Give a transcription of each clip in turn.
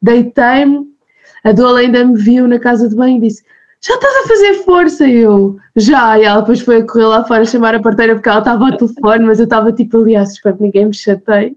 deitei-me, a Dola ainda me viu na casa de banho e disse: Já estás a fazer força? Eu, já. E ela depois foi a correr lá fora chamar a parteira porque ela estava ao telefone, mas eu estava tipo ali, ah, espero que ninguém me chateie.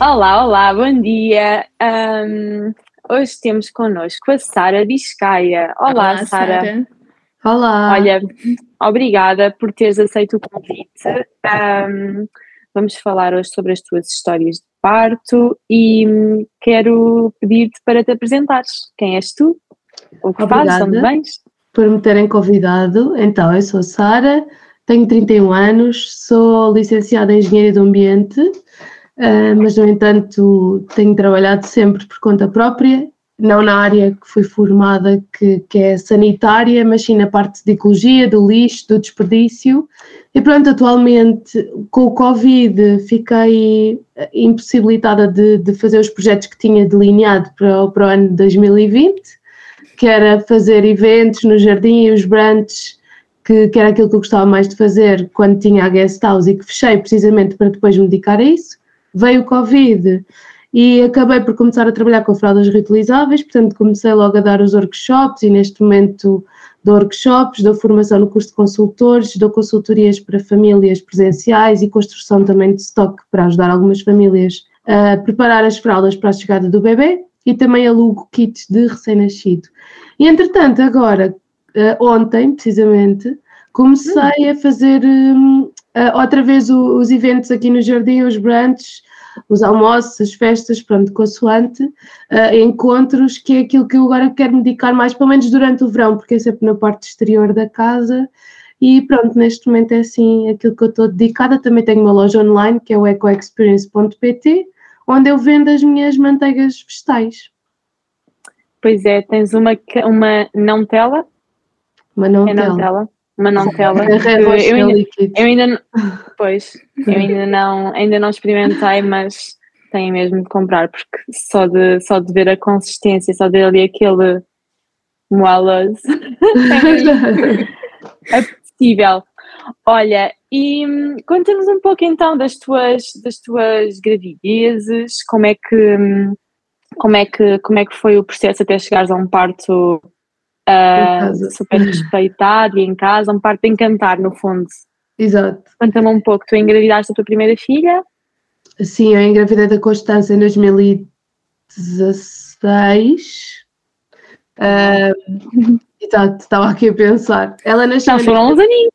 Olá, olá, bom dia. Um, hoje temos connosco a Sara Biscaia. Olá, olá Sara. Olá. Olha, obrigada por teres aceito o convite. Um, vamos falar hoje sobre as tuas histórias de parto e hum, quero pedir-te para te apresentares. Quem és tu? O que obrigada fazes? Onde vens? Por me terem convidado. Então, eu sou a Sara, tenho 31 anos, sou licenciada em Engenharia do Ambiente Uh, mas no entanto tenho trabalhado sempre por conta própria, não na área que fui formada, que, que é sanitária, mas sim na parte de ecologia, do lixo, do desperdício. E pronto, atualmente com o Covid fiquei impossibilitada de, de fazer os projetos que tinha delineado para, para o ano de 2020, que era fazer eventos no jardim e os branches que, que, era aquilo que eu gostava mais de fazer quando tinha a guest house e que fechei precisamente para depois me dedicar a isso veio o Covid e acabei por começar a trabalhar com fraldas reutilizáveis, portanto comecei logo a dar os workshops e neste momento dou workshops, dou formação no curso de consultores, dou consultorias para famílias presenciais e construção também de stock para ajudar algumas famílias a preparar as fraldas para a chegada do bebê e também alugo kits de recém-nascido. E entretanto, agora, eh, ontem precisamente, comecei a fazer hum, uh, outra vez o, os eventos aqui no jardim, os brunches, os almoços, as festas, pronto, consoante, uh, encontros, que é aquilo que eu agora quero me dedicar mais, pelo menos durante o verão, porque é sempre na parte exterior da casa. E pronto, neste momento é assim aquilo que eu estou dedicada. Também tenho uma loja online que é o ecoexperience.pt, onde eu vendo as minhas manteigas vegetais. Pois é, tens uma, uma não tela? Uma não é tela. Não tela uma não tela. eu, ainda, eu ainda, pois, eu ainda não, ainda não experimentei, mas tenho mesmo de comprar, porque só de, só de ver a consistência, só de ver ali aquele moelas é possível. Olha, e hum, conta-nos um pouco então das tuas, das tuas gravidezes, como é que hum, como é que como é que foi o processo até chegares a um parto uh, super respeitado e em casa, um parto de encantar, no fundo. Exato. Conta-me um pouco, tu engravidaste a tua primeira filha? Sim, eu engravidei da Constância em 2016. Uh, exato, estava aqui a pensar. Ela nasceu. Não, foram uns aninhos.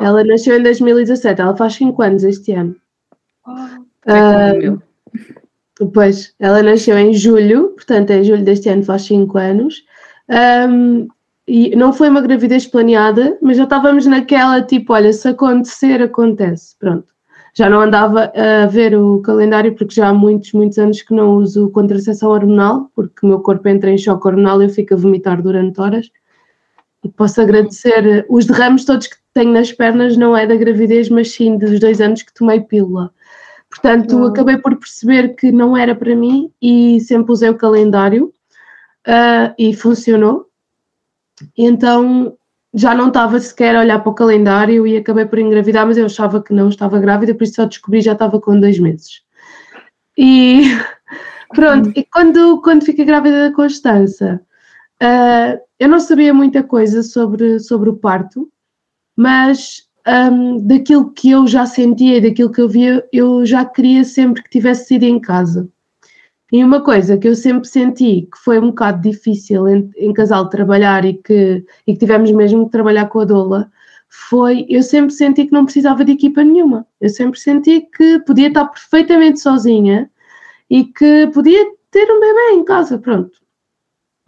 Ela nasceu em 2017, ela faz 5 anos este ano. Oh, é uh, Pois, ela nasceu em julho, portanto, em julho deste ano faz 5 anos. Um, e não foi uma gravidez planeada, mas já estávamos naquela tipo, olha, se acontecer, acontece. Pronto. Já não andava a ver o calendário porque já há muitos, muitos anos que não uso contracepção hormonal, porque o meu corpo entra em choque hormonal e eu fico a vomitar durante horas. E posso agradecer os derrames todos que tenho nas pernas, não é da gravidez, mas sim dos dois anos que tomei pílula. Portanto, acabei por perceber que não era para mim e sempre usei o calendário uh, e funcionou. Então já não estava sequer a olhar para o calendário e acabei por engravidar, mas eu achava que não estava grávida, por isso só descobri já estava com dois meses. E pronto, e quando, quando fiquei grávida da Constança, uh, eu não sabia muita coisa sobre, sobre o parto, mas um, daquilo que eu já sentia e daquilo que eu via, eu já queria sempre que tivesse sido em casa. E uma coisa que eu sempre senti que foi um bocado difícil em, em casal trabalhar e que, e que tivemos mesmo que trabalhar com a Dola foi eu sempre senti que não precisava de equipa nenhuma. Eu sempre senti que podia estar perfeitamente sozinha e que podia ter um bebê em casa, pronto.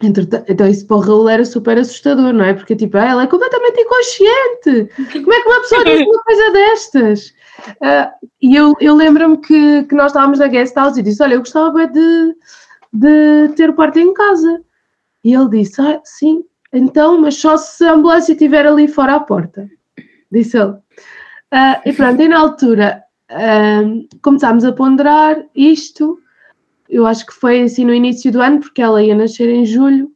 Então isso para o Raul era super assustador, não é? Porque tipo, ela é completamente inconsciente. Como é que uma pessoa diz uma coisa destas? Uh, e eu, eu lembro-me que, que nós estávamos na guest house e disse: Olha, eu gostava de, de ter o parto em casa. E ele disse: Ah, sim, então, mas só se a ambulância estiver ali fora à porta. Disse ele. Uh, e pronto, e na altura uh, começámos a ponderar isto. Eu acho que foi assim no início do ano, porque ela ia nascer em julho.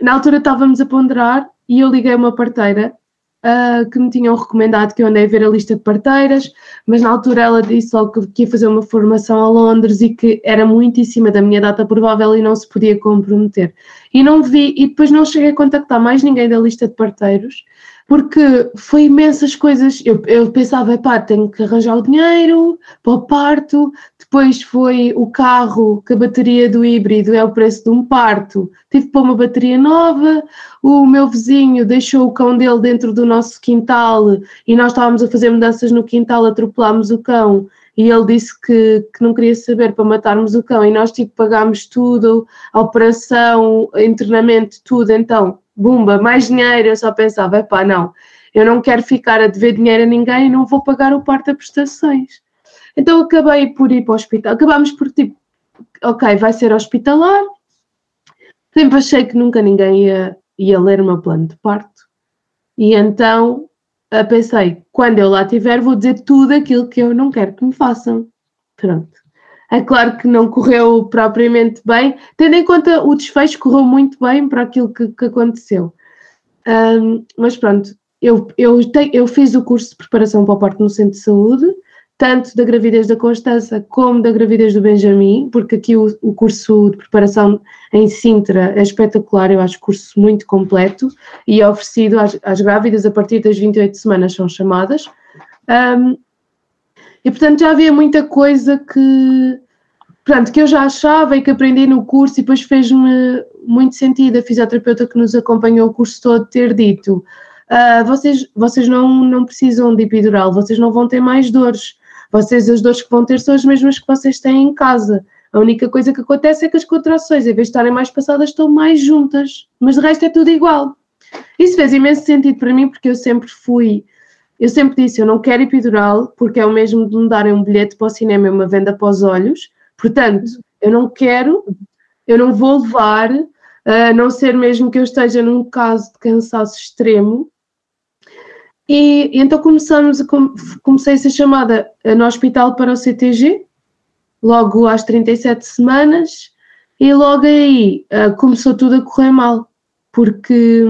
Na altura estávamos a ponderar e eu liguei uma parteira uh, que me tinham recomendado que eu andei a ver a lista de parteiras, mas na altura ela disse logo que, que ia fazer uma formação a Londres e que era cima da minha data provável e não se podia comprometer. E não vi, e depois não cheguei a contactar mais ninguém da lista de parteiros, porque foi imensas coisas. Eu, eu pensava, pá, tenho que arranjar o dinheiro para o parto. Depois foi o carro, que a bateria do híbrido é o preço de um parto. Tive que pôr uma bateria nova. O meu vizinho deixou o cão dele dentro do nosso quintal e nós estávamos a fazer mudanças no quintal, atropelámos o cão e ele disse que, que não queria saber para matarmos o cão e nós tipo pagámos tudo, a operação, internamento, tudo. Então bumba, mais dinheiro. Eu só pensava, pá, não, eu não quero ficar a dever dinheiro a ninguém e não vou pagar o parto a prestações. Então acabei por ir para o hospital. Acabámos por tipo, ok, vai ser hospitalar. Sempre achei que nunca ninguém ia, ia ler o meu plano de parto. E então pensei, quando eu lá estiver, vou dizer tudo aquilo que eu não quero que me façam. Pronto. É claro que não correu propriamente bem, tendo em conta o desfecho, correu muito bem para aquilo que, que aconteceu. Um, mas pronto, eu, eu, te, eu fiz o curso de preparação para o parto no centro de saúde, tanto da gravidez da Constança como da gravidez do Benjamin, porque aqui o, o curso de preparação em Sintra é espetacular, eu acho curso muito completo e é oferecido às, às grávidas a partir das 28 semanas, são chamadas. Um, e portanto já havia muita coisa que, portanto, que eu já achava e que aprendi no curso e depois fez-me muito sentido a fisioterapeuta que nos acompanhou o curso todo ter dito uh, vocês, vocês não, não precisam de epidural, vocês não vão ter mais dores, vocês as dores que vão ter são as mesmas que vocês têm em casa. A única coisa que acontece é que as contrações, em vez de estarem mais passadas, estão mais juntas, mas de resto é tudo igual. Isso fez imenso sentido para mim porque eu sempre fui eu sempre disse, eu não quero epidural porque é o mesmo de me darem um bilhete para o cinema e uma venda para os olhos. Portanto, eu não quero, eu não vou levar, a não ser mesmo que eu esteja num caso de cansaço extremo. E, e então começamos comecei a ser chamada no hospital para o CTG, logo às 37 semanas, e logo aí uh, começou tudo a correr mal, porque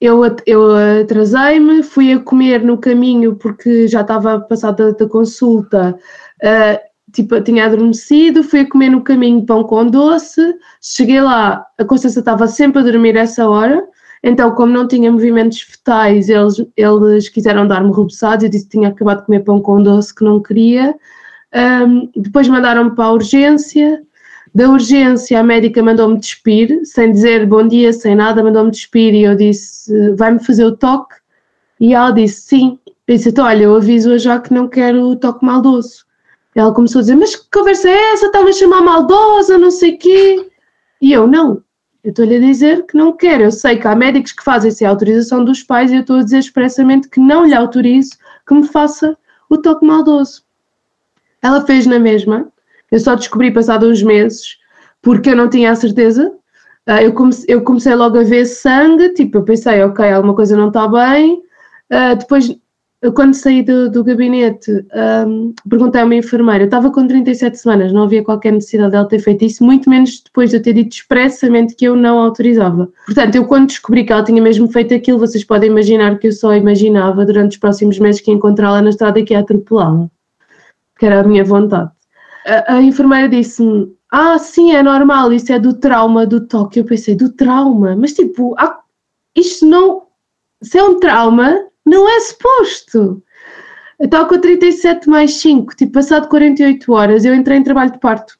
eu, eu atrasei-me, fui a comer no caminho porque já estava passada da consulta, uh, tipo, tinha adormecido, fui a comer no caminho pão com doce, cheguei lá, a Constança estava sempre a dormir essa hora, então como não tinha movimentos fetais, eles, eles quiseram dar-me rubeçados, eu disse que tinha acabado de comer pão com doce que não queria, um, depois mandaram-me para a urgência, da urgência, a médica mandou-me despir, sem dizer bom dia, sem nada, mandou-me despir e eu disse: vai-me fazer o toque? E ela disse: sim. Eu disse: então, olha, eu aviso já que não quero o toque maldoso. Ela começou a dizer: mas que conversa é essa? Estava a chamar maldosa, não sei o quê. E eu: não. Eu estou-lhe a dizer que não quero. Eu sei que há médicos que fazem sem autorização dos pais e eu estou a dizer expressamente que não lhe autorizo que me faça o toque maldoso. Ela fez na mesma eu só descobri passado uns meses, porque eu não tinha a certeza. Uh, eu, comecei, eu comecei logo a ver sangue, tipo, eu pensei, ok, alguma coisa não está bem. Uh, depois, quando saí do, do gabinete, um, perguntei a uma enfermeira, eu estava com 37 semanas, não havia qualquer necessidade dela ter feito isso, muito menos depois de eu ter dito expressamente que eu não autorizava. Portanto, eu quando descobri que ela tinha mesmo feito aquilo, vocês podem imaginar que eu só imaginava durante os próximos meses que ia encontrá-la na estrada e que ia atropelá-la, que era a minha vontade a, a enfermeira disse-me: Ah, sim, é normal, isso é do trauma do toque. Eu pensei: Do trauma? Mas tipo, ah, isto não. Se é um trauma, não é suposto. Estava com 37 mais 5, tipo, passado 48 horas, eu entrei em trabalho de parto.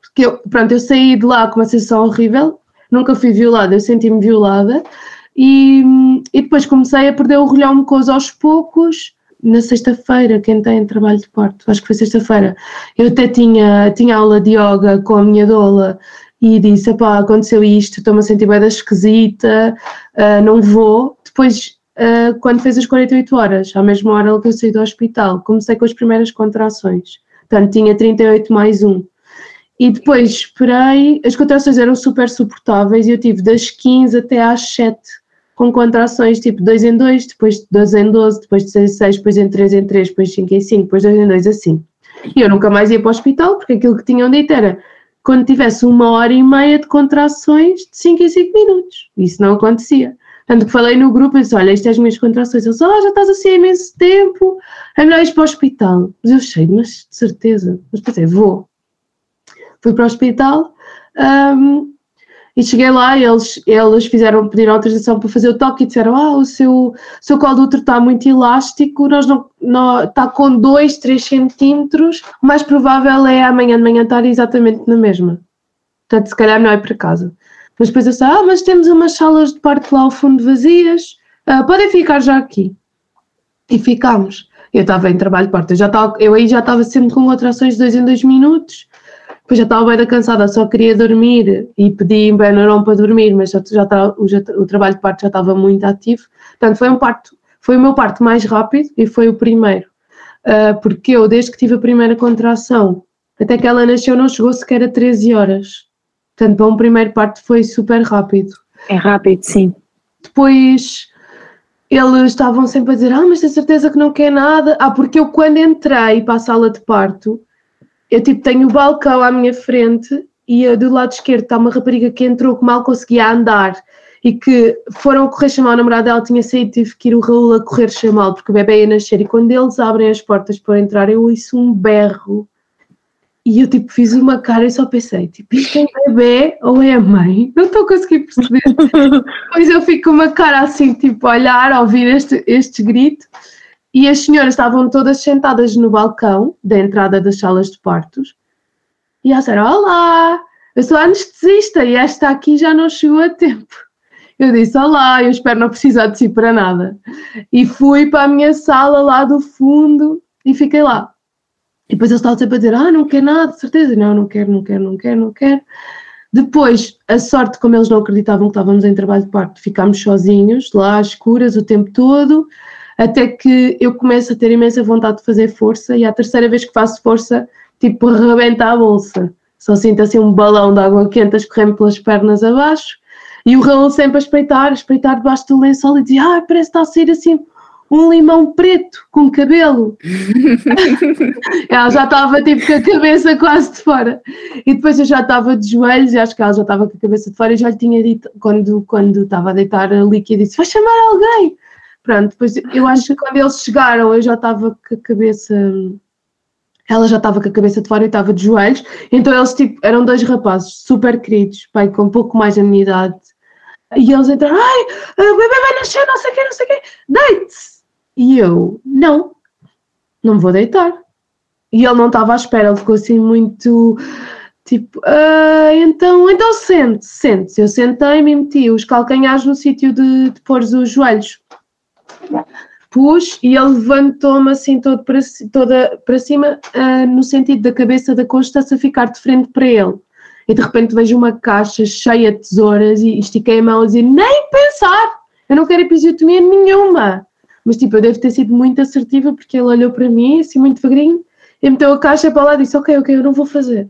Porque eu, pronto, eu saí de lá com uma sensação horrível, nunca fui violada, eu senti-me violada. E, e depois comecei a perder o rolhão mucoso aos poucos, na sexta-feira, quem tem trabalho de parto, acho que foi sexta-feira, eu até tinha, tinha aula de yoga com a minha doula e disse, pá, aconteceu isto, estou-me a sentir bem esquisita, uh, não vou. Depois uh, quando fez as 48 horas, à mesma hora que eu saí do hospital. Comecei com as primeiras contrações, portanto tinha 38 mais 1. E depois esperei, as contrações eram super suportáveis e eu tive das 15 até às 7 com contrações tipo 2 em 2, depois 2 em 12, depois de 6 em 6, depois em 3 em 3, depois 5 em 5, depois 2 em 2, assim. E eu nunca mais ia para o hospital, porque aquilo que tinham dito era quando tivesse uma hora e meia de contrações de 5 em 5 minutos. Isso não acontecia. Tanto que falei no grupo e disse: Olha, isto é as minhas contrações. Eles, oh, já estás assim há imenso tempo, é melhor ir para o hospital. Mas eu achei, mas de certeza. Mas pensei, vou. Fui para o hospital um, e cheguei lá e eles, eles fizeram pedir autorização para fazer o toque e disseram: Ah, o seu, seu colo do útero está muito elástico, nós não, não, está com 2, 3 centímetros, o mais provável é amanhã de manhã estar exatamente na mesma. Portanto, se calhar não é para casa. Mas depois eu disse: Ah, mas temos umas salas de parto lá ao fundo vazias, uh, podem ficar já aqui. E ficámos. Eu estava em trabalho de parto, eu, já estava, eu aí já estava sempre com contrações de 2 em 2 minutos depois já estava bem cansada, só queria dormir e pedi em Benuron para dormir, mas já, já, estava, o, já, o trabalho de parto já estava muito ativo. Portanto, foi um parto, foi o meu parto mais rápido e foi o primeiro. Uh, porque eu, desde que tive a primeira contração, até que ela nasceu, não chegou sequer a 13 horas. Portanto, para um primeiro parto foi super rápido. É rápido, sim. Depois eles estavam sempre a dizer: Ah, mas tem certeza que não quer nada? Ah, porque eu, quando entrei para a sala de parto, eu tipo tenho o balcão à minha frente e do lado esquerdo está uma rapariga que entrou que mal conseguia andar e que foram correr chamar o namorado dela, tinha saído, tive que ir o Raul a correr chamá-lo porque o bebê ia nascer e quando eles abrem as portas para entrar eu ouço um berro e eu tipo fiz uma cara e só pensei, tipo, isto é bebê ou é a mãe? Não estou a conseguir perceber. Depois eu fico com uma cara assim, tipo, a olhar, a ouvir este, este grito e as senhoras estavam todas sentadas no balcão da entrada das salas de partos. E elas disseram: Olá, eu sou anestesista e esta aqui já não chegou a tempo. Eu disse: Olá, eu espero não precisar de si para nada. E fui para a minha sala lá do fundo e fiquei lá. E depois eles estavam sempre a dizer: Ah, não quer nada, de certeza. Não, não quero, não quero, não quero, não quero. Depois, a sorte, como eles não acreditavam que estávamos em trabalho de parto, ficámos sozinhos, lá às escuras, o tempo todo até que eu começo a ter imensa vontade de fazer força e a terceira vez que faço força, tipo, arrebenta a bolsa. Só sinto assim um balão de água quente a escorrer pelas pernas abaixo e o Raul sempre a espreitar, a espreitar debaixo do lençol e dizia, ah, parece que está a sair assim um limão preto com cabelo. ela já estava tipo com a cabeça quase de fora. E depois eu já estava de joelhos e acho que ela já estava com a cabeça de fora e já lhe tinha dito, quando, quando estava a deitar a líquida, disse: Vai chamar alguém. Pronto, depois eu acho que quando eles chegaram eu já estava com a cabeça. Ela já estava com a cabeça de fora e estava de joelhos. Então eles tipo, eram dois rapazes super queridos, pai, com um pouco mais da minha idade. E eles entraram, ai, o bebê vai nascer, não sei o quê, não sei o quê, deite-se. E eu, não, não vou deitar. E ele não estava à espera, ele ficou assim muito tipo, ah, então, então sente, sente. Eu sentei-me e meti os calcanhares no sítio de, de pôr os joelhos pus e ele levantou-me assim todo para, toda para cima, uh, no sentido da cabeça da Constância ficar de frente para ele. E de repente vejo uma caixa cheia de tesouras e estiquei a mão e dizer, nem pensar, eu não quero episiotomia nenhuma. Mas tipo, eu devo ter sido muito assertiva porque ele olhou para mim, assim muito devagarinho, e meteu a caixa para lá e disse, ok, ok, eu não vou fazer.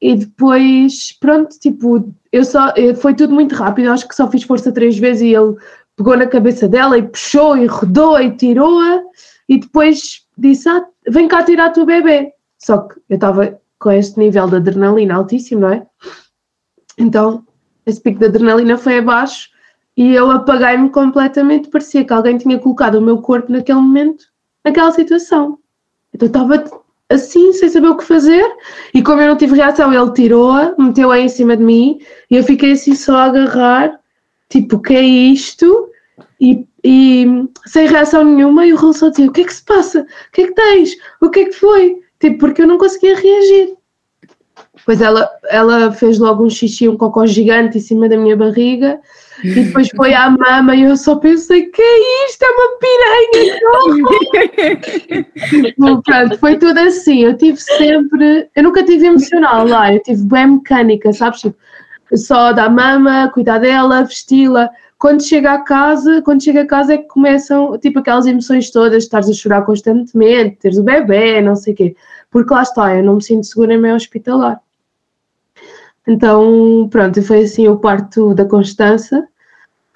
E depois, pronto, tipo, eu só, foi tudo muito rápido, acho que só fiz força três vezes e ele pegou na cabeça dela e puxou e rodou e tirou-a e depois disse, ah, vem cá tirar o teu bebê. Só que eu estava com este nível de adrenalina altíssimo, não é? Então, esse pico de adrenalina foi abaixo e eu apaguei-me completamente, parecia que alguém tinha colocado o meu corpo naquele momento, naquela situação. Então estava assim, sem saber o que fazer, e como eu não tive reação, ele tirou-a, meteu-a em cima de mim, e eu fiquei assim só a agarrar, tipo, o que é isto? E, e, sem reação nenhuma, e o Raul só dizia: O que é que se passa? O que é que tens? O que é que foi? Tipo, porque eu não conseguia reagir. Pois ela, ela fez logo um xixi, um cocó gigante em cima da minha barriga e depois foi à mama e eu só pensei: que é isto? É uma piranha! pronto, foi tudo assim. Eu tive sempre. Eu nunca tive emocional lá, eu tive bem mecânica, sabes? Tipo, só dar mama, cuidar dela, vesti-la quando chega a casa, quando chega a casa é que começam, tipo, aquelas emoções todas, estás a chorar constantemente, teres o bebê, não sei o quê. Porque lá está, eu não me sinto segura em meio hospitalar. Então, pronto, foi assim o parto da Constança.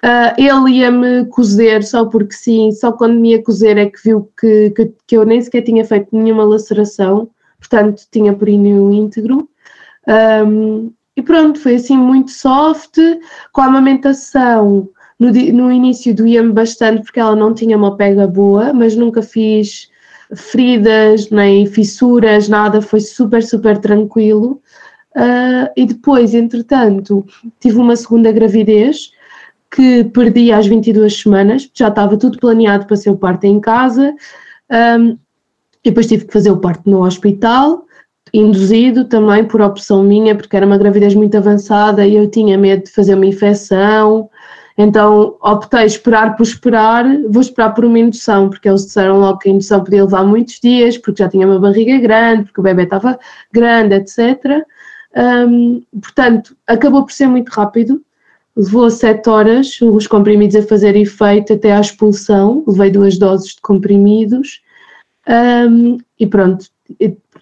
Uh, ele ia-me cozer só porque sim, só quando me ia cozer é que viu que, que, que eu nem sequer tinha feito nenhuma laceração, portanto tinha períneo íntegro. Um, e pronto, foi assim muito soft, com a amamentação. No, no início doía-me bastante porque ela não tinha uma pega boa, mas nunca fiz feridas, nem fissuras, nada, foi super, super tranquilo. Uh, e depois, entretanto, tive uma segunda gravidez que perdi às 22 semanas, já estava tudo planeado para ser o parto em casa, um, e depois tive que fazer o parto no hospital, induzido também por opção minha, porque era uma gravidez muito avançada e eu tinha medo de fazer uma infecção, então optei esperar por esperar, vou esperar por uma indução, porque eles disseram logo que a indução podia levar muitos dias, porque já tinha uma barriga grande, porque o bebê estava grande, etc. Um, portanto, acabou por ser muito rápido, levou sete horas os comprimidos a fazer efeito até à expulsão, levei duas doses de comprimidos um, e pronto.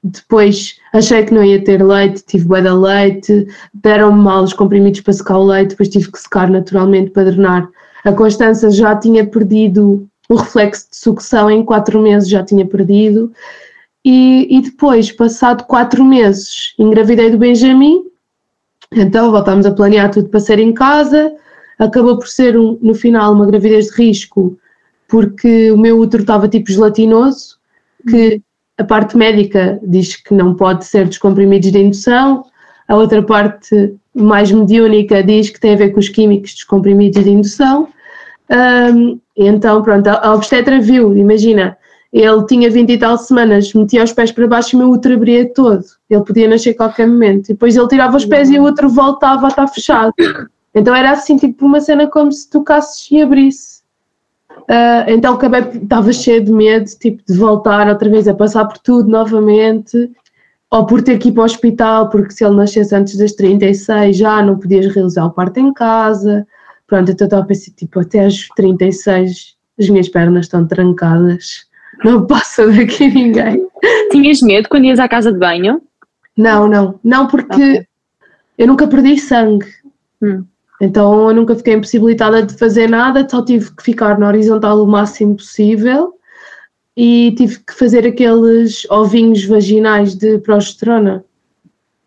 Depois achei que não ia ter leite, tive bué da leite, deram-me mal os comprimidos para secar o leite, depois tive que secar naturalmente para drenar. A Constança já tinha perdido o reflexo de sucção em quatro meses, já tinha perdido. E, e depois, passado quatro meses, engravidei do Benjamin, então voltámos a planear tudo para ser em casa. Acabou por ser, um, no final, uma gravidez de risco, porque o meu útero estava tipo gelatinoso, que a parte médica diz que não pode ser dos comprimidos de indução, a outra parte mais mediúnica diz que tem a ver com os químicos dos comprimidos de indução. Um, então, pronto, a obstetra viu, imagina, ele tinha 20 e tal semanas, metia os pés para baixo e o meu útero abria todo. Ele podia nascer a qualquer momento. E depois ele tirava os pés e o outro voltava a estar fechado. Então era assim, tipo uma cena como se tocasses e abrisse. Uh, então acabei, estava cheio de medo, tipo, de voltar outra vez a passar por tudo novamente, ou por ter que ir para o hospital, porque se ele nascesse antes das 36 já não podias realizar o parto em casa. Pronto, então estava a pensar, tipo, até às 36 as minhas pernas estão trancadas não passa daqui ninguém. Tinhas medo quando ias à casa de banho? Não, não, não porque okay. eu nunca perdi sangue. Hum. Então eu nunca fiquei impossibilitada de fazer nada, só tive que ficar na horizontal o máximo possível e tive que fazer aqueles ovinhos vaginais de progesterona.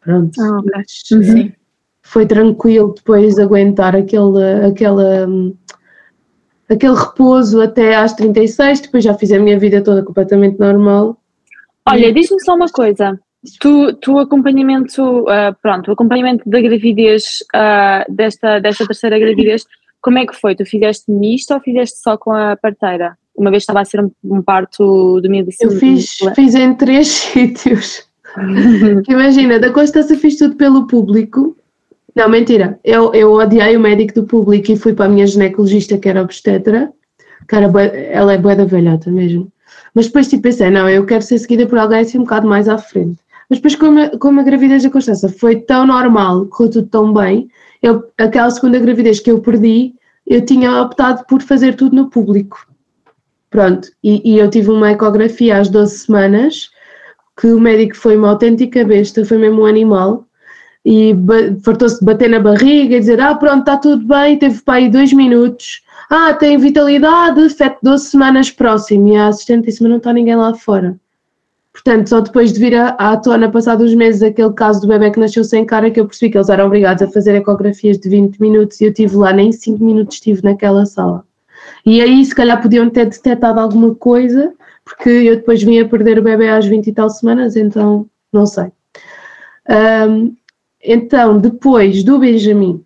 Pronto. Ah, okay. uhum. Foi tranquilo depois aguentar aquele, aquela hum, aquele repouso até às 36, depois já fiz a minha vida toda completamente normal. Olha, diz-me só uma coisa. Tu, tu acompanhamento, uh, pronto, o acompanhamento da gravidez, uh, desta, desta terceira gravidez, como é que foi? Tu fizeste misto ou fizeste só com a parteira? Uma vez estava a ser um, um parto de medicina. Eu fiz, fiz em três sítios. Imagina, da Constância fiz tudo pelo público, não, mentira. Eu, eu odiei o médico do público e fui para a minha ginecologista, que era obstetra, era, ela é boa da velhota mesmo. Mas depois tipo, pensei, não, eu quero ser seguida por alguém assim um bocado mais à frente. Mas depois, como a, como a gravidez da Constança foi tão normal, correu tudo tão bem, eu, aquela segunda gravidez que eu perdi, eu tinha optado por fazer tudo no público. Pronto, e, e eu tive uma ecografia às 12 semanas, que o médico foi uma autêntica besta, foi mesmo um animal, e fartou-se de bater na barriga e dizer: Ah, pronto, está tudo bem. Teve para aí dois minutos. Ah, tem vitalidade, feto 12 semanas próximo. E a assistente disse: Mas não está ninguém lá fora. Portanto, só depois de vir à, tona, passados uns meses, aquele caso do bebê que nasceu sem cara, que eu percebi que eles eram obrigados a fazer ecografias de 20 minutos e eu estive lá, nem 5 minutos estive naquela sala. E aí, se calhar, podiam ter detectado alguma coisa, porque eu depois vim a perder o bebê às 20 e tal semanas, então não sei. Um, então, depois do Benjamin,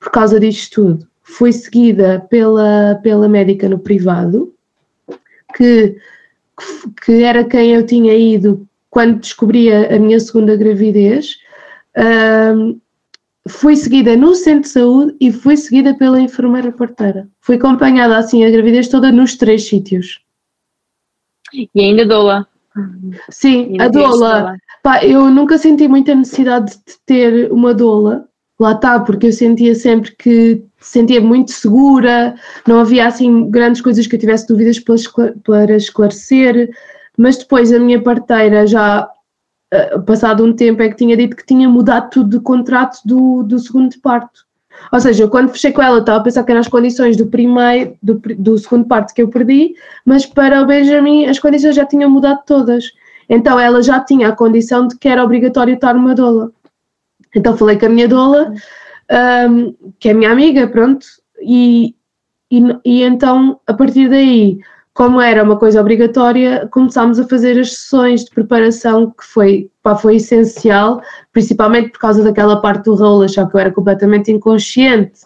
por causa disto tudo, fui seguida pela, pela médica no privado, que, que era quem eu tinha ido quando descobri a, minha segunda gravidez. Um, fui seguida no centro de saúde e fui seguida pela enfermeira parteira. Fui acompanhada assim a gravidez toda nos três sítios. E ainda doula. Sim, a doula. Pá, eu nunca senti muita necessidade de ter uma doula, lá está, porque eu sentia sempre que sentia muito segura, não havia assim grandes coisas que eu tivesse dúvidas para esclarecer, mas depois a minha parteira já eh, passado um tempo é que tinha dito que tinha mudado tudo de contrato do, do segundo parto. Ou seja, quando fechei com ela, estava a pensar que eram as condições do primeiro, do, do segundo parto que eu perdi, mas para o Benjamin as condições já tinham mudado todas. Então ela já tinha a condição de que era obrigatório estar uma doula. Então falei com a minha doula, um, que é minha amiga, pronto, e, e, e então a partir daí como era uma coisa obrigatória, começámos a fazer as sessões de preparação que foi, pá, foi essencial, principalmente por causa daquela parte do rolo, achar que eu era completamente inconsciente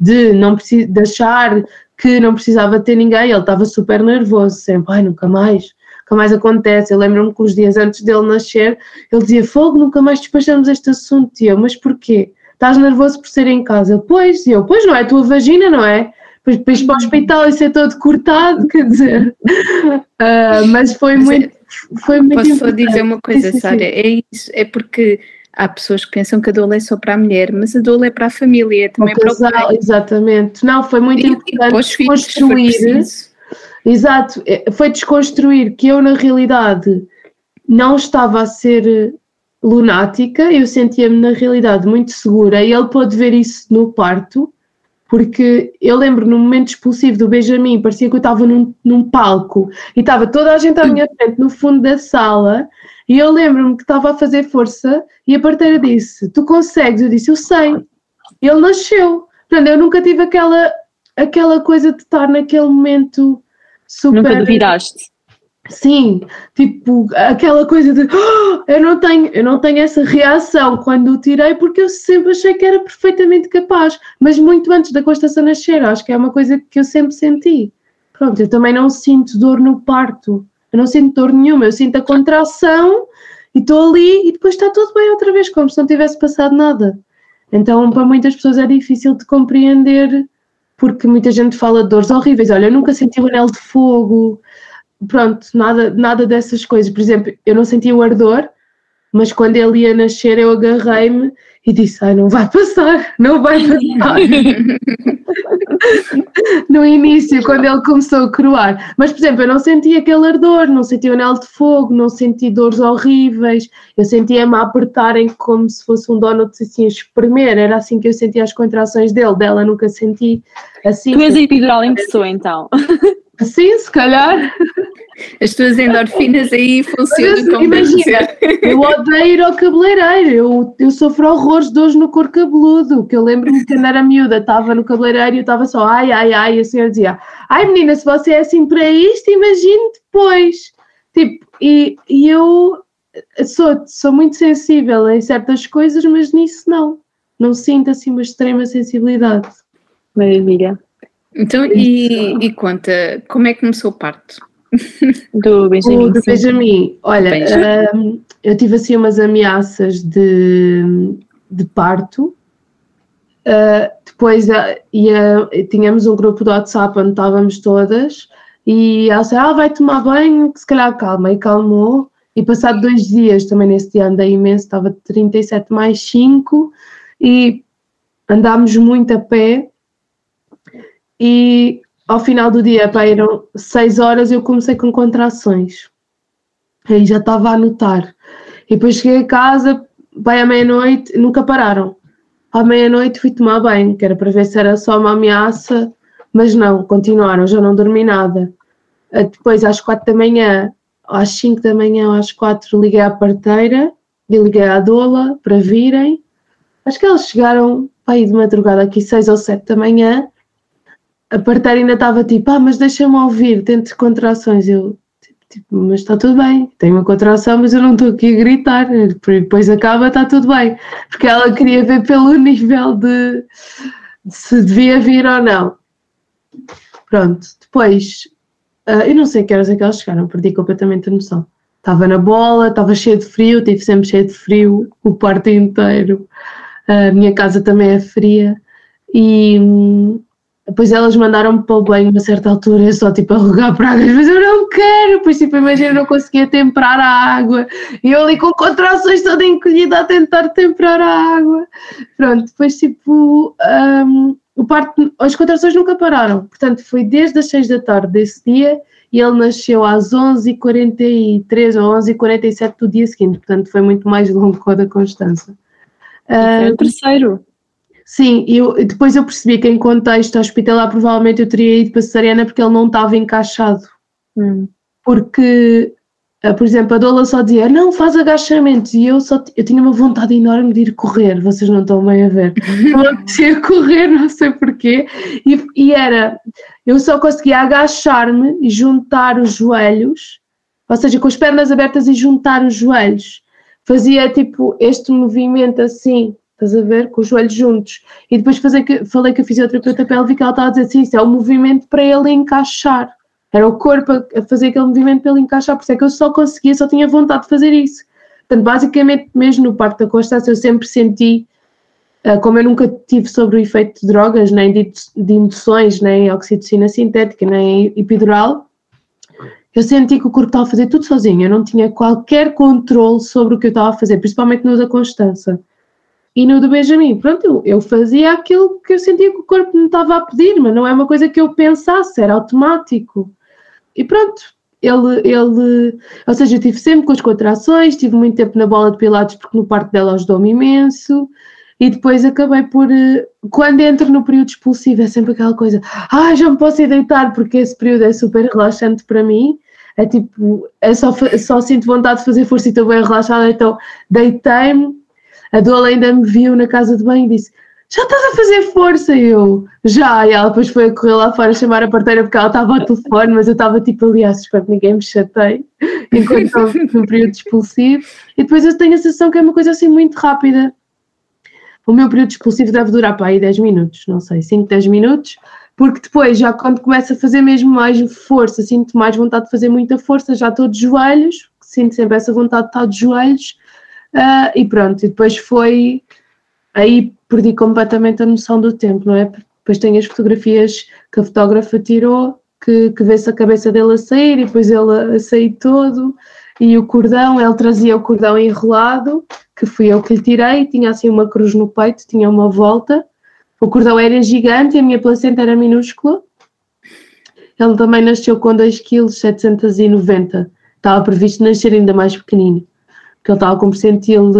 de não de achar que não precisava ter ninguém, ele estava super nervoso, sempre, ai, nunca mais, nunca mais acontece. Eu lembro-me que os dias antes dele nascer, ele dizia, fogo, nunca mais despachamos este assunto, e eu, mas porquê? Estás nervoso por ser em casa? Pois, e eu, pois não é a tua vagina, não é? depois, depois para o hospital e ser todo cortado, quer dizer, uh, mas foi mas muito. Foi muito posso só dizer uma coisa, Sara? É isso, é porque há pessoas que pensam que a doula é só para a mulher, mas a doula é para a família, é também para o pai. Exatamente, não, foi muito e, importante desconstruir. Exato, é, foi desconstruir que eu na realidade não estava a ser lunática, eu sentia-me na realidade muito segura e ele pôde ver isso no parto porque eu lembro no momento expulsivo do Benjamin, parecia que eu estava num, num palco e estava toda a gente à minha frente no fundo da sala e eu lembro-me que estava a fazer força e a parteira disse: Tu consegues? Eu disse: Eu sei. Ele nasceu. Portanto, eu nunca tive aquela, aquela coisa de estar naquele momento super. Nunca duvidaste. Sim, tipo aquela coisa de oh, eu não tenho, eu não tenho essa reação quando o tirei porque eu sempre achei que era perfeitamente capaz, mas muito antes da Constança nascer, acho que é uma coisa que eu sempre senti. Pronto, eu também não sinto dor no parto, eu não sinto dor nenhuma, eu sinto a contração e estou ali e depois está tudo bem outra vez, como se não tivesse passado nada. Então, para muitas pessoas é difícil de compreender porque muita gente fala de dores horríveis. Olha, eu nunca senti o anel de fogo, pronto, nada, nada dessas coisas. Por exemplo, eu não senti o ardor, mas quando ele ia nascer eu agarrei-me e disse, ai, não vai passar, não vai passar. no início, quando ele começou a croar. Mas, por exemplo, eu não senti aquele ardor, não senti o anel de fogo, não senti dores horríveis, eu sentia-me a apertarem como se fosse um donut assim a espremer, era assim que eu sentia as contrações dele, dela nunca senti assim. Tu és epidural em pessoa, então. Sim, se calhar. As tuas endorfinas aí funcionam como Imagina, eu odeio ir ao cabeleireiro, eu, eu sofro horrores de dores no cor cabeludo, que eu lembro-me quando era miúda, estava no cabeleireiro e eu estava só ai, ai, ai, e a senhora dizia, ai menina, se você é assim para isto, imagine depois. Tipo, e, e eu sou, sou muito sensível em certas coisas, mas nisso não. Não sinto assim uma extrema sensibilidade. Maravilha. Então, e, e conta, como é que começou o parto? Do Benjamin. O do Benjamin. Olha, Um, eu tive assim umas ameaças de, de parto. Uh, depois uh, ia, tínhamos um grupo do WhatsApp onde estávamos todas e ela disse, ah, vai tomar banho, que se calhar calma. E calmou. E passado dois dias, também nesse dia andei imenso, estava 37 mais 5 e andámos muito a pé e ao final do dia, pá, eram seis horas, eu comecei com contrações. Aí já estava a anotar. E depois cheguei a casa, vai à meia-noite, nunca pararam. À meia-noite fui tomar banho, que era para ver se era só uma ameaça, mas não, continuaram, já não dormi nada. Ah, depois, às quatro da manhã, às cinco da manhã, às quatro, liguei à parteira e liguei à doula para virem. Acho que elas chegaram aí de madrugada, aqui seis ou sete da manhã, a parteira ainda estava tipo, ah, mas deixa-me ouvir, tento contrações. Eu, tipo, mas está tudo bem, tenho uma contração, mas eu não estou aqui a gritar. Depois acaba, está tudo bem. Porque ela queria ver pelo nível de, de se devia vir ou não. Pronto, depois, uh, eu não sei que horas é que elas chegaram, perdi completamente a noção. Estava na bola, estava cheio de frio, tive sempre cheio de frio, o quarto inteiro. A minha casa também é fria. E, Depois elas mandaram-me para o banho a certa altura, só tipo a rogar pragas, mas eu não quero. Depois, tipo, imagina, não conseguia temperar a água. E eu ali com contrações toda encolhida a tentar temperar a água. Pronto, depois, tipo, um, o parto, as contrações nunca pararam. Portanto, foi desde as 6 da tarde desse dia e ele nasceu às 11h43 ou 11h47 do dia seguinte. Portanto, foi muito mais longo que o da Constança. Uh, o terceiro. Sim, e eu, depois eu percebi que em contexto hospitalar provavelmente eu teria ido para cesariana porque ele não estava encaixado. Hum. Porque, uh, por exemplo, a Dola só dizia, não, faz agachamentos, e eu só eu tinha uma vontade enorme de ir correr, vocês não estão bem a ver. Apetecia correr, não sei porquê, e, e era, eu só conseguia agachar-me e juntar os joelhos, ou seja, com as pernas abertas e juntar os joelhos. Fazia tipo este movimento assim, estás a ver? Com os joelhos juntos. E depois fazer que, falei com a fisioterapeuta pélvica, ela estava a dizer assim: isso é o movimento para ele encaixar. Era o corpo a fazer aquele movimento para ele encaixar, por isso é que eu só conseguia, só tinha vontade de fazer isso. Portanto, basicamente, mesmo no parto da Constância, eu sempre senti, ah, como eu nunca tive sobre o efeito de drogas, nem de, de induções, nem oxitocina sintética, nem epidural, eu senti que o corpo estava a fazer tudo sozinho, eu não tinha qualquer controle sobre o que eu estava a fazer, principalmente no da Constância. E no do Benjamin, pronto, eu, eu fazia aquilo que eu sentia que o corpo me estava a pedir, mas não é uma coisa que eu pensasse, era automático. E pronto, ele, ele, ou seja, eu tive sempre com as contrações, tive muito tempo na bola de pilates porque no parque dela ajudou-me imenso, e depois acabei por, eh, quando entro no período expulsivo, é sempre aquela coisa, ah, já me posso ir deitar, porque esse período é super relaxante para mim, é tipo, é só, só sinto vontade de fazer força e estou bem relaxada, então deitei-me, a Dola ainda me viu na casa de banho e disse: Já estás a fazer força? E eu, já. E ela depois foi a correr lá fora chamar a parteira porque ela estava ao telefone, mas eu estava tipo ali, ah, espero que ninguém me chateie, enquanto estava no período expulsivo. E depois eu tenho a sensação que é uma coisa assim muito rápida. O meu período expulsivo deve durar para aí 10 minutos, não sei, 5, 10 minutos, porque depois, já quando começa a fazer mesmo mais força, sinto mais vontade de fazer muita força, já estou de joelhos, sinto sempre essa vontade de estar de joelhos, Uh, e pronto, e depois foi. Aí perdi completamente a noção do tempo, não é? Depois tem as fotografias que a fotógrafa tirou, que, que vê-se a cabeça dele a sair e depois ele a sair todo. E o cordão, ele trazia o cordão enrolado, que fui eu que lhe tirei, tinha assim uma cruz no peito, tinha uma volta. O cordão era gigante e a minha placenta era minúscula. Ele também nasceu com 2,790 kg. Estava previsto nascer ainda mais pequenino que ele estava com um percentil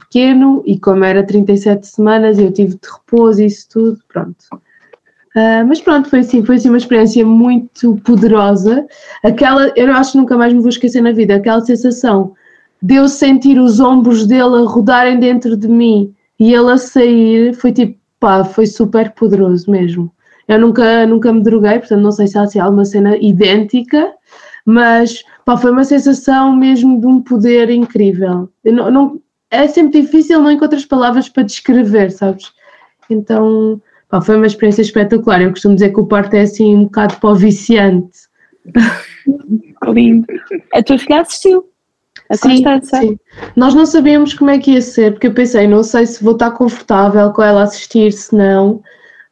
pequeno e como era 37 semanas eu tive de repouso e isso tudo, pronto. Uh, mas pronto, foi assim, foi assim uma experiência muito poderosa. Aquela, eu acho que nunca mais me vou esquecer na vida, aquela sensação de eu sentir os ombros dele a rodarem dentro de mim e ele a sair, foi tipo, pá, foi super poderoso mesmo. Eu nunca, nunca me droguei, portanto não sei se há assim, alguma cena idêntica, mas Pá, foi uma sensação mesmo de um poder incrível. Não, não, é sempre difícil, não encontrar palavras para descrever, sabes? Então, pá, foi uma experiência espetacular. Eu costumo dizer que o parto é assim um bocado pó viciante. Lindo. A tua filha assistiu? A sim, sim. Nós não sabíamos como é que ia ser, porque eu pensei, não sei se vou estar confortável com ela assistir, se não.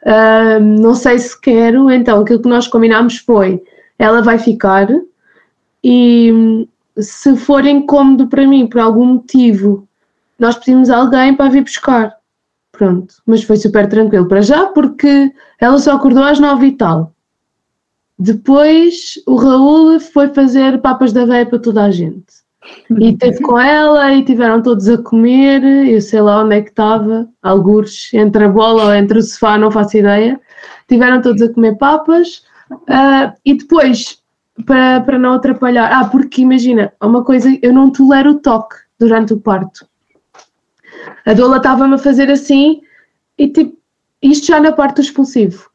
Uh, não sei se quero, então aquilo que nós combinámos foi: ela vai ficar, e se for incómodo para mim por algum motivo, nós pedimos alguém para vir buscar. Pronto, mas foi super tranquilo para já, porque ela só acordou às nove e tal. Depois o Raul foi fazer papas da veia para toda a gente. E teve com ela e tiveram todos a comer, eu sei lá onde é que estava, algures, entre a bola ou entre o sofá, não faço ideia. Tiveram todos a comer papas uh, e depois para, para não atrapalhar. Ah, porque imagina, uma coisa, eu não tolero o toque durante o parto. A doula estava-me a fazer assim e tipo, isto já na parte do expulsivo.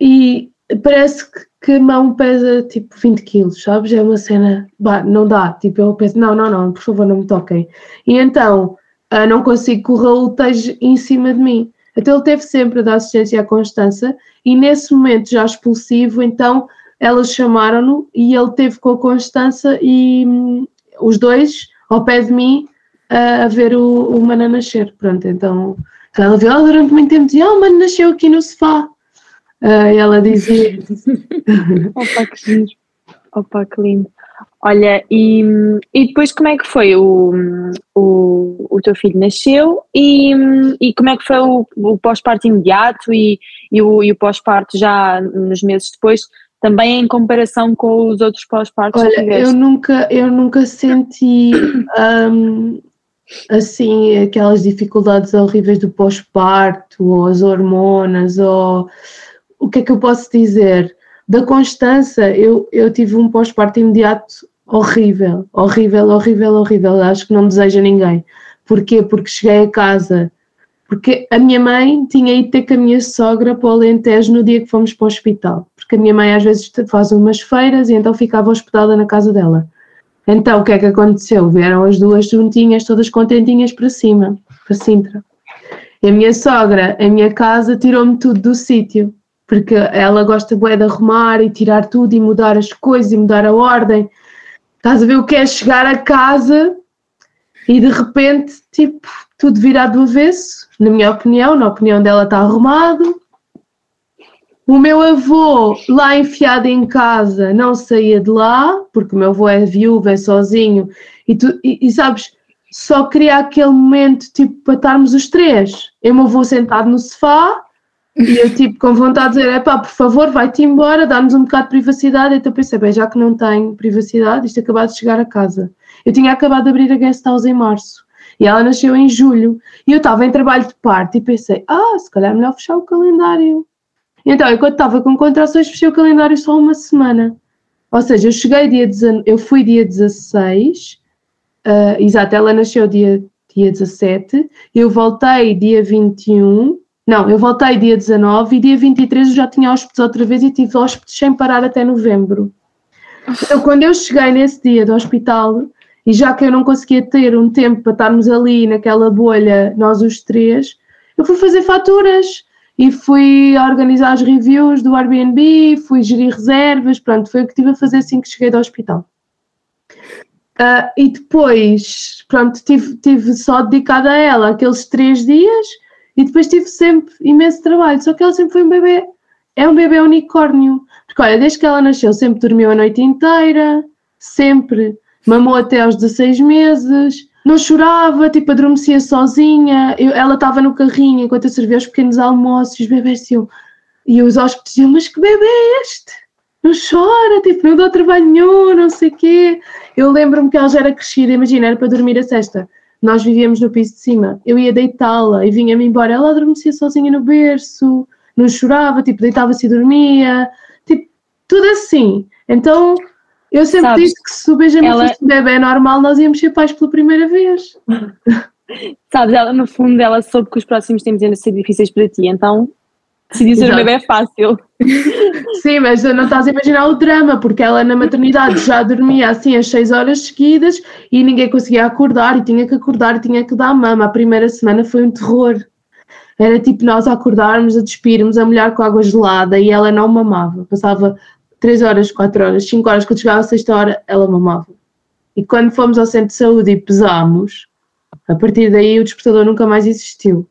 E parece que, que a mão pesa tipo 20 quilos, sabes? É uma cena, bah, não dá. Tipo, eu penso, não, não, não, por favor, não me toquem. E então, ah, não consigo que o Raul esteja em cima de mim. Então ele teve sempre a dar assistência à Constança e nesse momento já expulsivo, então elas chamaram-no e ele teve com a Constança e hum, os dois ao pé de mim uh, a ver o, o Mana nascer. Pronto, então ela viu ela durante muito tempo dizia, oh, o Mano nasceu aqui no sofá. Uh, ela dizia. Opa, que giro. Opa, que lindo. Olha, e, e depois como é que foi? O, o, o teu filho nasceu e, e como é que foi o, o pós-parto imediato e, e o, e o pós-parto já nos meses depois, também em comparação com os outros pós-partos Olha, eu nunca, eu nunca senti um, assim aquelas dificuldades horríveis do pós-parto ou as hormonas ou o que é que eu posso dizer? Da Constança, eu, eu tive um pós-parto imediato horrível, horrível, horrível, horrível. Acho que não deseja ninguém. Porquê? Porque cheguei a casa. Porque a minha mãe tinha ido ter com a minha sogra para o Alentejo no dia que fomos para o hospital. Porque a minha mãe às vezes faz umas feiras e então ficava hospedada na casa dela. Então o que é que aconteceu? Vieram as duas juntinhas, todas contentinhas para cima, para Sintra. E a minha sogra, a minha casa, tirou-me tudo do sítio porque ela gosta bué de arrumar e tirar tudo e mudar as coisas e mudar a ordem. Estás a ver o que é chegar a casa e de repente, tipo, tudo virado do avesso, na minha opinião, na opinião dela está arrumado. O meu avô, lá enfiado em casa, não saía de lá, porque o meu avô é viúvo, é sozinho, e, tu, e, e sabes, só queria aquele momento, tipo, para estarmos os três. Eu me vou sentado no sofá, e eu, tipo, com vontade de dizer: é pá, por favor, vai-te embora, dá-nos um bocado de privacidade. Então pensei: bem, já que não tenho privacidade, isto acabou de chegar a casa. Eu tinha acabado de abrir a guest house em março e ela nasceu em julho. E eu estava em trabalho de parte e pensei: ah, se calhar é melhor fechar o calendário. Então, enquanto estava com contrações, fechei o calendário só uma semana. Ou seja, eu cheguei dia 19, eu fui dia 16, uh, exato, ela nasceu dia, dia 17, eu voltei dia 21 não, eu voltei dia 19 e dia 23 eu já tinha hóspedes outra vez e tive hóspedes sem parar até novembro. Então, quando eu cheguei nesse dia do hospital, e já que eu não conseguia ter um tempo para estarmos ali naquela bolha, nós os três, eu fui fazer faturas e fui organizar as reviews do Airbnb, fui gerir reservas, pronto, foi o que estive a fazer assim que cheguei do hospital. Uh, e depois, pronto, tive, tive só dedicada a ela aqueles três dias e depois tive sempre imenso trabalho, só que ela sempre foi um bebê, é um bebê unicórnio. Porque olha, desde que ela nasceu sempre dormiu a noite inteira, sempre, mamou até aos 16 meses, não chorava, tipo, adormecia sozinha, eu, ela estava no carrinho enquanto eu servia os pequenos almoços, e os bebés diziam, e os hóspedes diziam, mas que bebê é este? Não chora, tipo, não dá trabalho nenhum, não sei o quê. Eu lembro-me que ela já era crescida, imagina, era para dormir a sexta nós vivíamos no piso de cima. Eu ia deitá-la e vinha-me embora. Ela adormecia sozinha no berço, não chorava, tipo, deitava-se e dormia, tipo, tudo assim. Então, eu sempre Sabes, disse que se o Benjamin ela... fosse um bebê normal, nós íamos ser pais pela primeira vez. Sabes, ela, no fundo, ela soube que os próximos tempos iam ser difíceis para ti, então decidir ser um bebê é fácil. Sim, mas não estás a imaginar o drama, porque ela na maternidade já dormia assim as 6 horas seguidas e ninguém conseguia acordar e tinha que acordar e tinha que dar mama. A primeira semana foi um terror. Era tipo nós a acordarmos, a despirmos, a molhar com água gelada e ela não mamava. Passava 3 horas, 4 horas, 5 horas, quando chegava a sexta hora, ela mamava. E quando fomos ao centro de saúde e pesámos, a partir daí o despertador nunca mais existiu.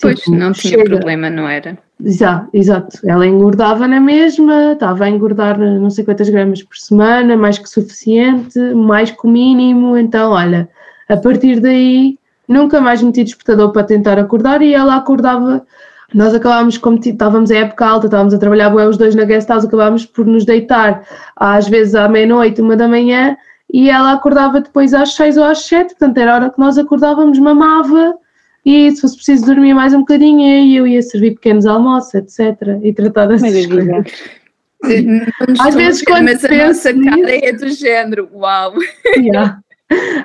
Pois, tipo, não tinha chega. problema, não era? Exato, exato. Ela engordava na mesma, estava a engordar não sei quantas gramas por semana, mais que suficiente, mais que o mínimo. Então, olha, a partir daí nunca mais meti despertador para tentar acordar e ela acordava. Nós acabámos, como estávamos em época alta, estávamos a trabalhar os dois na guest house, acabámos por nos deitar às vezes à meia-noite, uma da manhã, e ela acordava depois às seis ou às sete, portanto era a hora que nós acordávamos, mamava e se fosse preciso dormir mais um bocadinho, eu ia servir pequenos almoços, etc. E tratar dessas coisas. Às vezes quando mas a nossa cara é do género, uau! Yeah.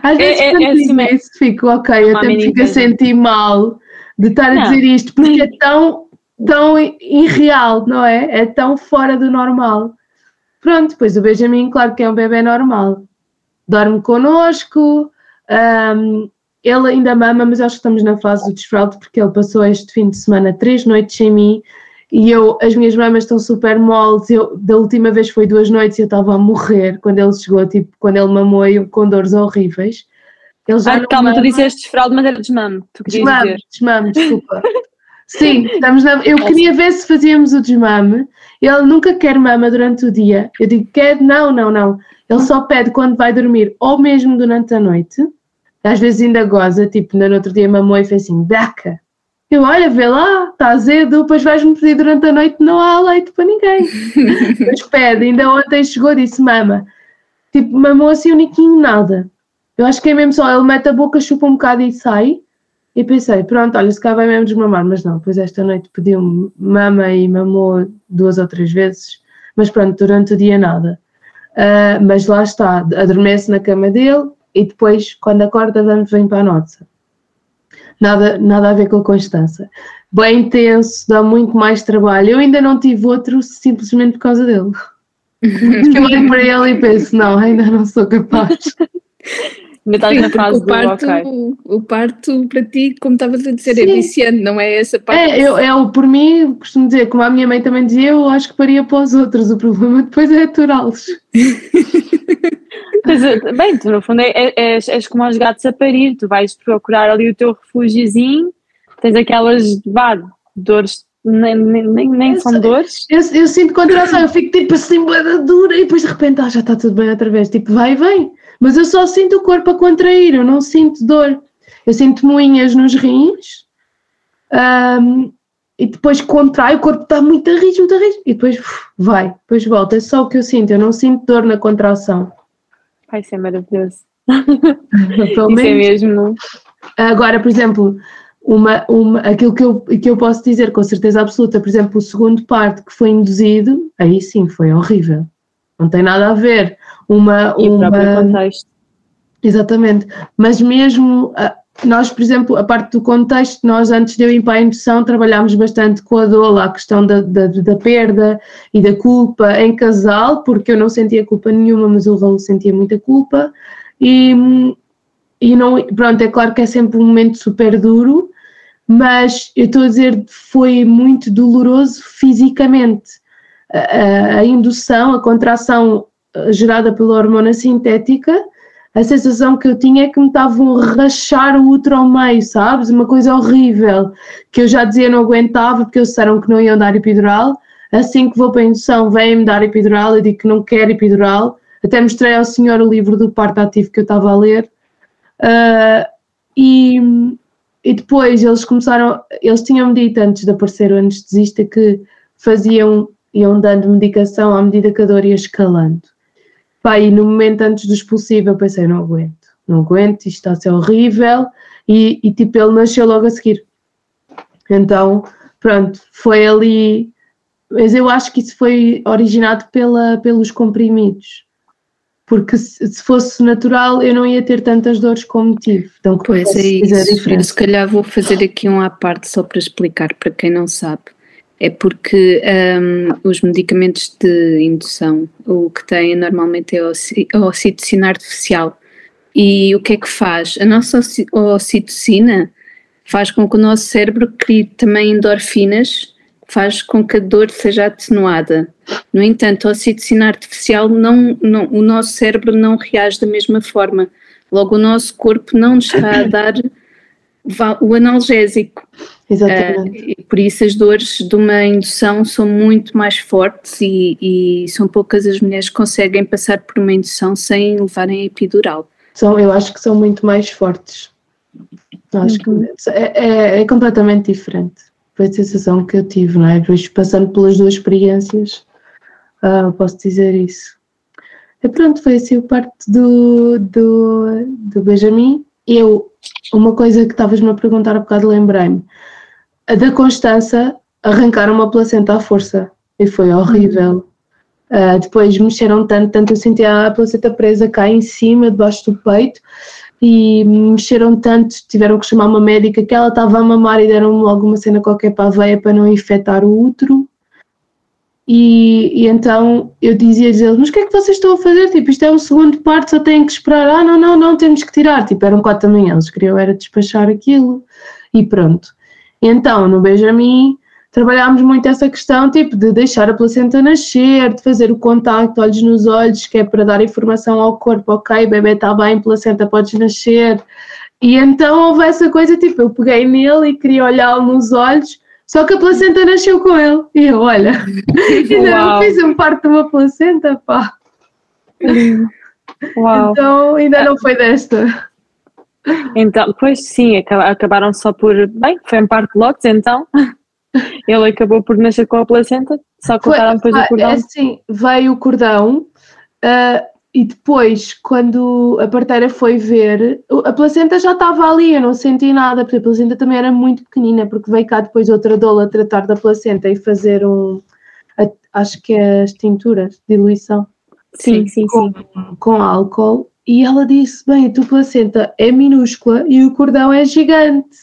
Às vezes é, é quando é, assim, isso, fico, ok, eu até me fico a sentir mal de estar a dizer isto, porque é tão, tão irreal, não é? É tão fora do normal. Pronto, depois o Benjamin, claro que é um bebê normal. Dorme connosco, um, ele ainda mama, mas acho que estamos na fase do desfraude porque ele passou este fim de semana três noites sem mim e eu, as minhas mamas estão super moles. Eu, da última vez foi duas noites e eu estava a morrer quando ele chegou, tipo, quando ele mamou eu com dores horríveis. Ele já ah, calma, tu disseste desfraude, mas era desmame. Tu desmame, dizer. desmame, desculpa. Sim, estamos na, eu queria ver se fazíamos o desmame. Ele nunca quer mama durante o dia. Eu digo, quer? Não, não, não. Ele só pede quando vai dormir, ou mesmo durante a noite. Às vezes ainda goza, tipo, no outro dia mamou e fez assim, daca. Eu, olha, vê lá, está azedo, depois vais-me pedir durante a noite, não há leite para ninguém. Mas pede, ainda ontem chegou e disse, mama. Tipo, mamou assim o Niquinho, nada. Eu acho que é mesmo só, ele mete a boca, chupa um bocado e sai. E pensei, pronto, olha, se cá vai mesmo desmamar, mas não, depois esta noite pediu-me mama e mamou duas ou três vezes, mas pronto, durante o dia nada. Uh, mas lá está, adormece na cama dele e depois, quando acorda, vem para a nossa. Nada, nada a ver com a Constança. Bem intenso, dá muito mais trabalho. Eu ainda não tive outro simplesmente por causa dele. eu olho para ele e penso, não, ainda não sou capaz. Ainda estás na fase o parto, do okay. O parto para ti, como estavas a dizer, é Sim. é viciante, não é essa parte? É, eu, eu, por mim, costumo dizer, como a minha mãe também dizia, eu acho que paria para os outros, o problema depois é aturá-los. bem, tu no fundo é, é, és, és como os gatos a parir, tu vais procurar ali o teu refúgiozinho, tens aquelas, vá, dores nem, nem, nem são dores. Eu, eu, sinto contração, eu fico tipo assim, dura, e depois de repente ah, já está tudo bem outra vez, tipo vai e vem. Mas eu só sinto o corpo a contrair, eu não sinto dor. Eu sinto moinhas nos rins um, e depois contrai, o corpo está muito a rir, muito a rir, e depois uf, vai, depois volta. É só o que eu sinto, eu não sinto dor na contração. Vai ser maravilhoso. Isso é mesmo. Agora, por exemplo, uma, uma, aquilo que eu, que eu posso dizer com certeza absoluta, por exemplo, o segundo parto que foi induzido, aí sim foi horrível. Não tem nada a ver uma. E uma... o próprio contexto. Exatamente. Mas mesmo nós, por exemplo, a parte do contexto, nós antes de eu ir para a indução trabalhámos bastante com a dor, a questão da, da, da, perda e da culpa em casal, porque eu não sentia culpa nenhuma, mas o Raul sentia muita culpa. E, e não, pronto, é claro que é sempre um momento super duro, mas eu estou a dizer, foi muito doloroso fisicamente. A, a, a indução, a contração gerada pela hormona sintética, a sensação que eu tinha é que me estavam a rachar o útero ao meio, sabes? Uma coisa horrível, que eu já dizia não aguentava, porque eles disseram que não iam dar epidural. Assim que vou para a indução, vêm-me dar epidural, eu digo que não quero epidural. Até mostrei ao senhor o livro do parto ativo que eu estava a ler. Uh, e, e depois eles começaram, eles tinham-me dito antes de aparecer o anestesista que faziam, iam dando medicação à medida que a dor ia escalando. Pá, e no momento antes do expulsivo eu pensei, não aguento, não aguento, isto está a ser horrível. E, e tipo, ele nasceu logo a seguir. Então, pronto, foi ali. Mas eu acho que isso foi originado pela, pelos comprimidos. Porque se, se fosse natural eu não ia ter tantas dores como tive. Então, pois é isso. Eu, se calhar vou fazer aqui um à parte só para explicar para quem não sabe é porque um, os medicamentos de indução o que têm normalmente é a ocitocina artificial. E o que é que faz? A nossa ocitocina faz com que o nosso cérebro crie também endorfinas, faz com que a dor seja atenuada. No entanto, a ocitocina artificial, não, não, o nosso cérebro não reage da mesma forma. Logo, o nosso corpo não está a dar o analgésico. Exatamente. Uh, e por isso as dores de uma indução são muito mais fortes e, e, são poucas as mulheres que conseguem passar por uma indução sem levarem a epidural. São, eu acho que são muito mais fortes. Acho que uhum. é, é, é, completamente diferente. Foi a sensação que eu tive, não é? Depois passando pelas duas experiências, uh, posso dizer isso. E pronto, foi assim o parte do, do, do Benjamin. Eu, uma coisa que estavas-me a perguntar há bocado, lembrei-me a da Constança arrancaram uma placenta à força e foi horrível. Uh, depois mexeram tanto, tanto eu sentia a placenta presa cá em cima, debaixo do peito, e mexeram tanto, tiveram que chamar uma médica que ela estava a mamar e deram-me logo uma cena qualquer para a veia para não infectar o útero. E, e então eu dizia-lhes, mas o que é que vocês estão a fazer? Tipo, isto é um segundo parte, só têm que esperar. Ah, não, não, não, temos que tirar. Tipo, eram quatro da manhã, eles queriam era despachar aquilo e pronto. Então, no Benjamin, trabalhámos muito essa questão, tipo, de deixar a placenta nascer, de fazer o contacto, olhos nos olhos, que é para dar informação ao corpo, ok, bebê está bem, placenta podes nascer. E então houve essa coisa, tipo, eu peguei nele e queria olhá-lo nos olhos, Só que a placenta nasceu com ele. E eu, olha, ainda não fiz um parto de uma placenta, pá. Uau. Então ainda não foi desta. Então, pois sim, acabaram só por. Bem, foi um parto de lotes, então. Ele acabou por nascer com a placenta, só cortaram depois o cordão. É assim, veio o cordão uh, e depois, quando a parteira foi ver, a placenta já estava ali, eu não senti nada, porque a placenta também era muito pequenina, porque veio cá depois outra doula tratar da placenta e fazer um, acho que é as tinturas, diluição. Sim, sim, com, sim. Com álcool. E ela disse: Bem, a tua placenta é minúscula e o cordão é gigante.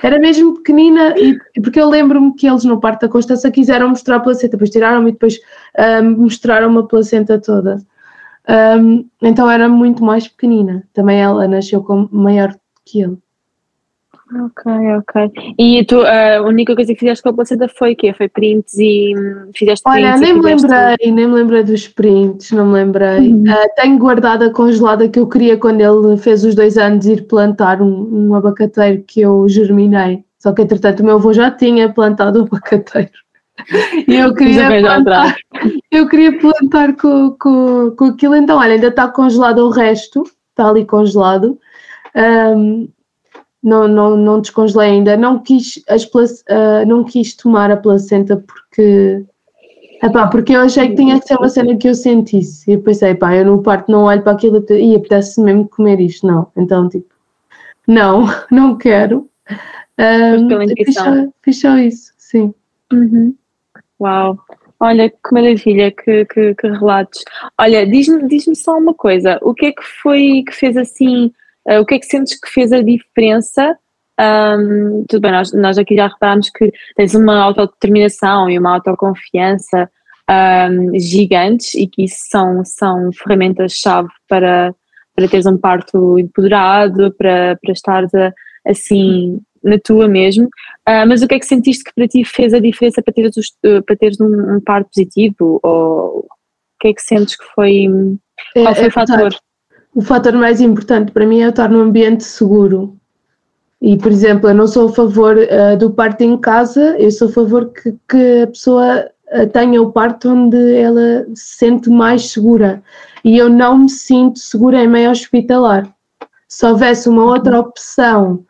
Era mesmo pequenina, e, porque eu lembro-me que eles no parto da Constança quiseram mostrar a placenta, depois tiraram e depois um, mostraram uma placenta toda. Um, então era muito mais pequenina. Também ela nasceu com maior que ele. Ok, ok. E tu, a única coisa que fizeste com a placenta foi o quê? Foi prints e hum, fizeste Olha, prints? nem me lembrei, nem me lembrei dos prints, não me lembrei. Uhum. Uh, tenho guardada congelada que eu queria quando ele fez os dois anos ir plantar um, um abacateiro que eu germinei. Só que entretanto o meu avô já tinha plantado o abacateiro. E eu queria plantar, eu queria plantar com, com, com aquilo, então olha, ainda está congelado o resto, está ali congelado. Um, não, não, não descongelei ainda. Não quis, as, uh, não quis tomar a placenta porque. Epá, porque eu achei que tinha que ser uma cena que eu sentisse. E eu pensei, pá, eu no parto não olho para aquilo e apetece mesmo comer isto. Não. Então, tipo, não, não quero. Um, fiz, só, fiz só isso, sim. Uhum. Uau! Olha, que maravilha, que, que, que relatos. Olha, diz-me diz só uma coisa: o que é que foi que fez assim Uh, o que é que sentes que fez a diferença? Um, tudo bem, nós, nós aqui já reparámos que tens uma autodeterminação e uma autoconfiança um, gigantes e que isso são, são ferramentas-chave para, para teres um parto empoderado, para, para estares assim na tua mesmo. Uh, mas o que é que sentiste que para ti fez a diferença para teres, para teres um, um parto positivo? Ou o que é que sentes que foi. Qual foi é, é o fator? o fator mais importante para mim é estar num ambiente seguro. E, por exemplo, eu não sou a favor uh, do parto em casa, eu sou a favor que, que a pessoa uh, tenha o parto onde ela se sente mais segura. E eu não me sinto segura em meio hospitalar. Se houvesse uma outra opção,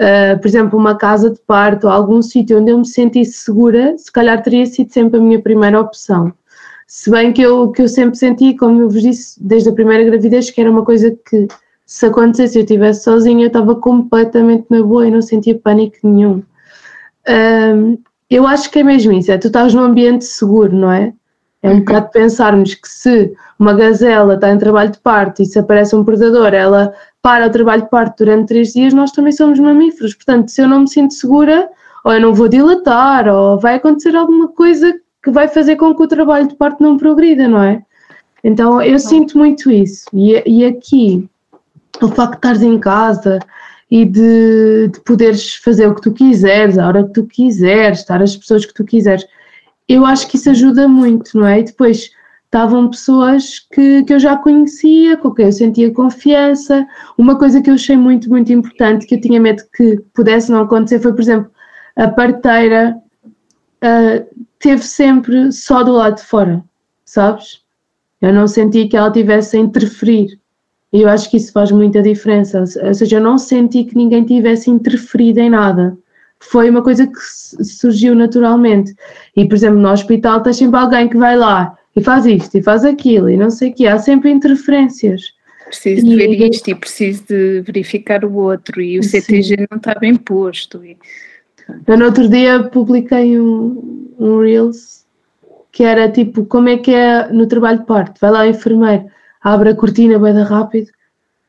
uh, por exemplo, uma casa de parto algum sítio onde eu me sentisse segura, se calhar teria sido sempre a minha primeira opção. Se bem que eu, que eu sempre senti, como eu vos disse, desde a primeira gravidez, que era uma coisa que, se acontecesse eu estivesse sozinha, eu estava completamente na boa e não sentia pânico nenhum. Um, eu acho que é mesmo isso, é tu estás num ambiente seguro, não é? É um bocado pensarmos que se uma gazela está em trabalho de parto e se aparece um predador, ela para o trabalho de parto durante três dias, nós também somos mamíferos. Portanto, se eu não me sinto segura, ou eu não vou dilatar, ou vai acontecer alguma coisa que vai fazer com que o trabalho de parto não progrida, não é? Então eu sinto muito isso. E, e aqui, o facto de estares em casa e de, de, poderes fazer o que tu quiseres, a hora que tu quiseres, estar as pessoas que tu quiseres, eu acho que isso ajuda muito, não é? E depois estavam pessoas que, que eu já conhecia, com quem eu sentia confiança. Uma coisa que eu achei muito, muito importante, que eu tinha medo que pudesse não acontecer, foi, por exemplo, a parteira uh, teve sempre só do lado de fora, sabes? Eu não senti que ela tivesse a interferir. E eu acho que isso faz muita diferença. Ou seja, eu não senti que ninguém tivesse interferido em nada. Foi uma coisa que surgiu naturalmente. E, por exemplo, no hospital tens sempre alguém que vai lá e faz isto e faz aquilo e não sei o quê. Há sempre interferências. Preciso de ver isto e preciso de verificar o outro e o CTG Sim. não está bem posto. E... Eu no outro dia publiquei um, um Reels que era tipo como é que é no trabalho de parto. Vai lá o enfermeiro, abre a cortina bem da rápido,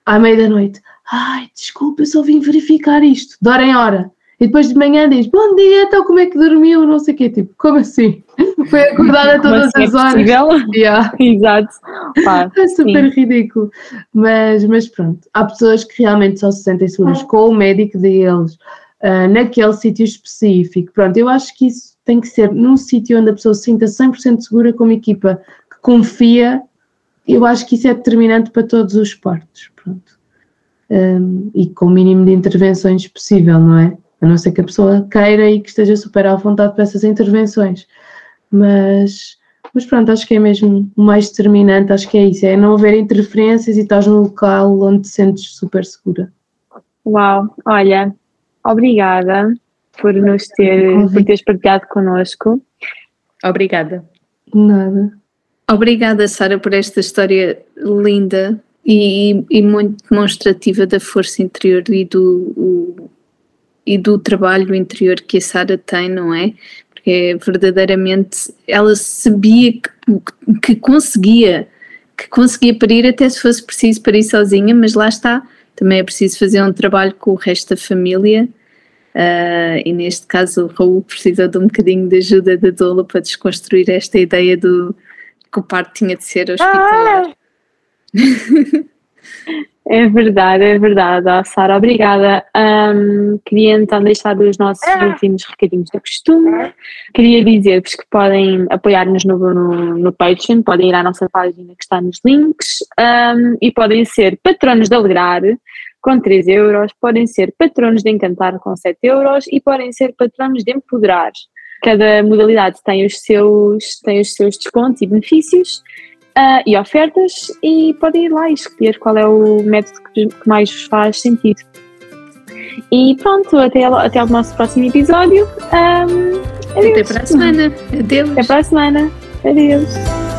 à meia da noite. Ai, desculpa, eu só vim verificar isto, de hora em hora. E depois de manhã diz, bom dia, então como é que dormiu? Não sei o quê, tipo, como assim? Foi acordada todas assim as é horas. Yeah. Exato. Pá, é super sim. ridículo. Mas, mas pronto, há pessoas que realmente só se sentem seguras com o médico deles, uh, naquele sítio específico. Pronto, eu acho que isso tem que ser num sítio onde a pessoa se sinta 100% segura com uma equipa que confia. Eu acho que isso é determinante para todos os partos. Pronto. Um, e com o mínimo de intervenções possível, não é? A não ser que a pessoa queira e que esteja super à vontade para essas intervenções. Mas, mas pronto, acho que é mesmo o mais determinante, acho que é isso, é não haver interferências e estás num local onde te sentes super segura. Uau, olha, obrigada por nos ter, por teres partilhado connosco. Obrigada. Nada. Obrigada, Sara, por esta história linda e, e, muito demonstrativa da força interior e do, o, e do trabalho interior que a Sara tem, não é? Porque verdadeiramente ela sabia que, que conseguia, que conseguia parir até se fosse preciso parir sozinha, mas lá está, também é preciso fazer um trabalho com o resto da família. Uh, e neste caso o Raul precisa de um bocadinho de ajuda da Dola para desconstruir esta ideia do que o parto tinha de ser hospitalar. Ah! É verdade, é verdade. Oh, Sara, obrigada. Um, queria então deixar os nossos ah. últimos recadinhos do costume. Queria dizer-vos que podem apoiar-nos no, no, no, Patreon, podem ir à nossa página que está nos links um, e podem ser patronos de Alegrar com 3 euros, podem ser patronos de Encantar com 7 euros e podem ser patronos de Empoderar. Cada modalidade tem os seus, tem os seus descontos e benefícios uh, e ofertas e podem ir lá e escolher qual é o método que, que mais vos faz sentido. E pronto, até, até o nosso próximo episódio. Um, até para a semana. Adeus. Até para a semana. Adeus.